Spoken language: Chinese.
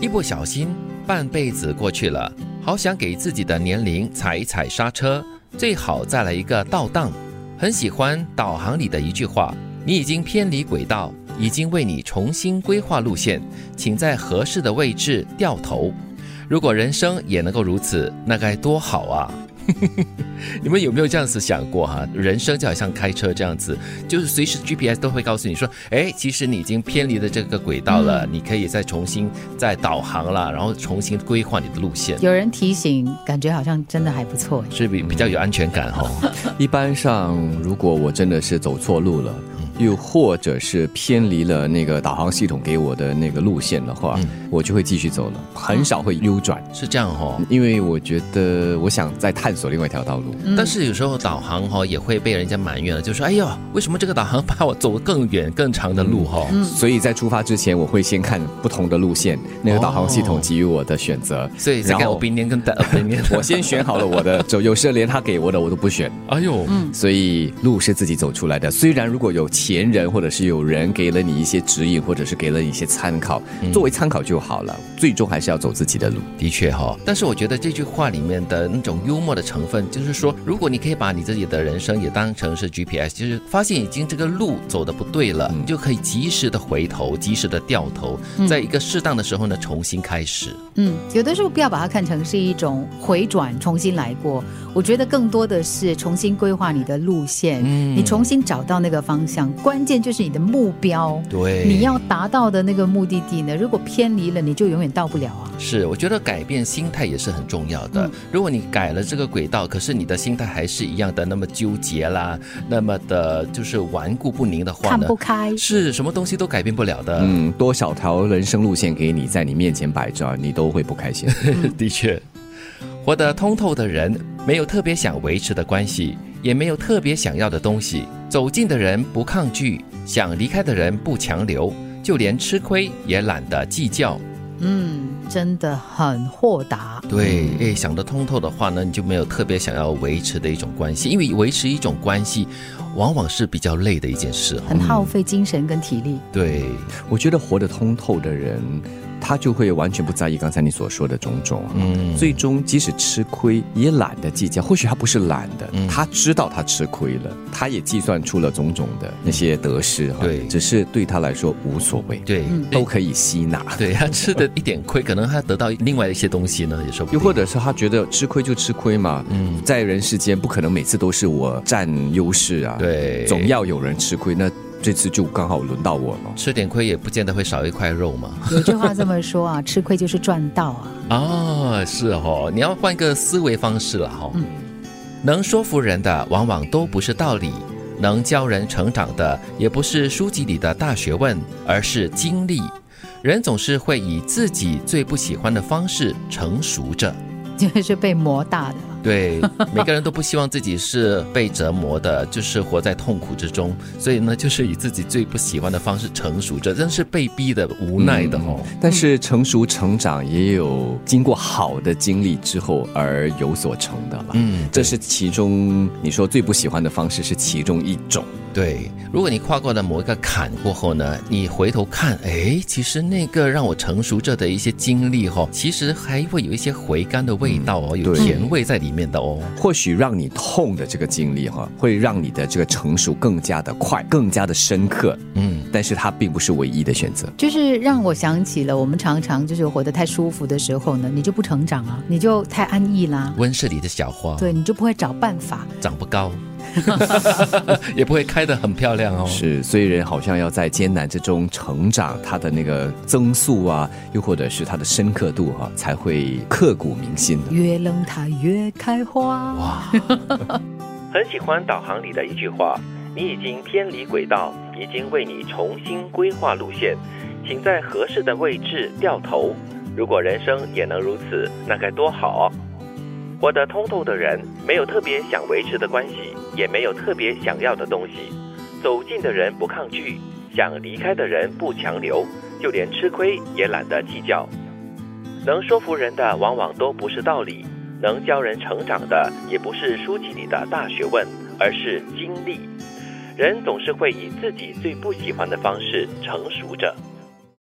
一不小心，半辈子过去了，好想给自己的年龄踩一踩刹车，最好再来一个倒档。很喜欢导航里的一句话：“你已经偏离轨道，已经为你重新规划路线，请在合适的位置掉头。如果人生也能够如此，那该多好啊！” 你们有没有这样子想过哈？人生就好像开车这样子，就是随时 GPS 都会告诉你说，哎，其实你已经偏离了这个轨道了，你可以再重新再导航了，然后重新规划你的路线。有人提醒，感觉好像真的还不错，是比比较有安全感哈。一般上，如果我真的是走错路了。又或者是偏离了那个导航系统给我的那个路线的话，我就会继续走了，很少会右转。是这样哦，因为我觉得我想再探索另外一条道路。但是有时候导航哈也会被人家埋怨了，就说：“哎呦，为什么这个导航把我走更远、更长的路哈？”所以在出发之前，我会先看不同的路线，那个导航系统给予我的选择。所以，然后明年跟明年，我先选好了我的走，有时连他给我的我都不选。哎呦，嗯，所以路是自己走出来的。虽然如果有前人或者是有人给了你一些指引，或者是给了你一些参考，作为参考就好了。最终还是要走自己的路。的确哈，但是我觉得这句话里面的那种幽默的成分，就是说，如果你可以把你自己的人生也当成是 GPS，就是发现已经这个路走的不对了，你就可以及时的回头，及时的掉头，在一个适当的时候呢，重新开始。嗯，有的时候不要把它看成是一种回转，重新来过。我觉得更多的是重新规划你的路线，你重新找到那个方向。关键就是你的目标，对，你要达到的那个目的地呢？如果偏离了，你就永远到不了啊。是，我觉得改变心态也是很重要的。如果你改了这个轨道，可是你的心态还是一样的那么纠结啦，那么的就是顽固不宁的话呢，看不开，是什么东西都改变不了的。嗯，多少条人生路线给你在你面前摆着，你都会不开心。的确。活得通透的人，没有特别想维持的关系，也没有特别想要的东西。走近的人不抗拒，想离开的人不强留，就连吃亏也懒得计较。嗯，真的很豁达。对，诶，想得通透的话呢，你就没有特别想要维持的一种关系，因为维持一种关系，往往是比较累的一件事，很耗费精神跟体力。对，我觉得活得通透的人。他就会完全不在意刚才你所说的种种，嗯，最终即使吃亏也懒得计较。或许他不是懒的，他知道他吃亏了，他也计算出了种种的那些得失，对，只是对他来说无所谓，对，都可以吸纳。对他吃的一点亏，可能他得到另外一些东西呢，也说不又或者是他觉得吃亏就吃亏嘛，嗯，在人世间不可能每次都是我占优势啊，对，总要有人吃亏那。这次就刚好轮到我了，吃点亏也不见得会少一块肉嘛。有句话这么说啊，吃亏就是赚到啊。哦，是哦，你要换个思维方式了哈。嗯，能说服人的往往都不是道理，能教人成长的也不是书籍里的大学问，而是经历。人总是会以自己最不喜欢的方式成熟着，就是被磨大的。对，每个人都不希望自己是被折磨的，就是活在痛苦之中，所以呢，就是以自己最不喜欢的方式成熟着，真是被逼的、无奈的哦。但是成熟成长也有经过好的经历之后而有所成的了。嗯，这是其中你说最不喜欢的方式是其中一种。对，如果你跨过了某一个坎过后呢，你回头看，哎，其实那个让我成熟着的一些经历哈，其实还会有一些回甘的味道哦，有甜味在里面的哦。或许让你痛的这个经历哈，会让你的这个成熟更加的快，更加的深刻。嗯，但是它并不是唯一的选择。就是让我想起了我们常常就是活得太舒服的时候呢，你就不成长啊，你就太安逸啦。温室里的小花，对你就不会找办法，长不高。也不会开得很漂亮哦。是，所以人好像要在艰难之中成长，他的那个增速啊，又或者是他的深刻度哈，才会刻骨铭心的。越冷它越开花。哇，很喜欢导航里的一句话：你已经偏离轨道，已经为你重新规划路线，请在合适的位置掉头。如果人生也能如此，那该多好。活得通透的人，没有特别想维持的关系。也没有特别想要的东西，走近的人不抗拒，想离开的人不强留，就连吃亏也懒得计较。能说服人的往往都不是道理，能教人成长的也不是书籍里的大学问，而是经历。人总是会以自己最不喜欢的方式成熟着。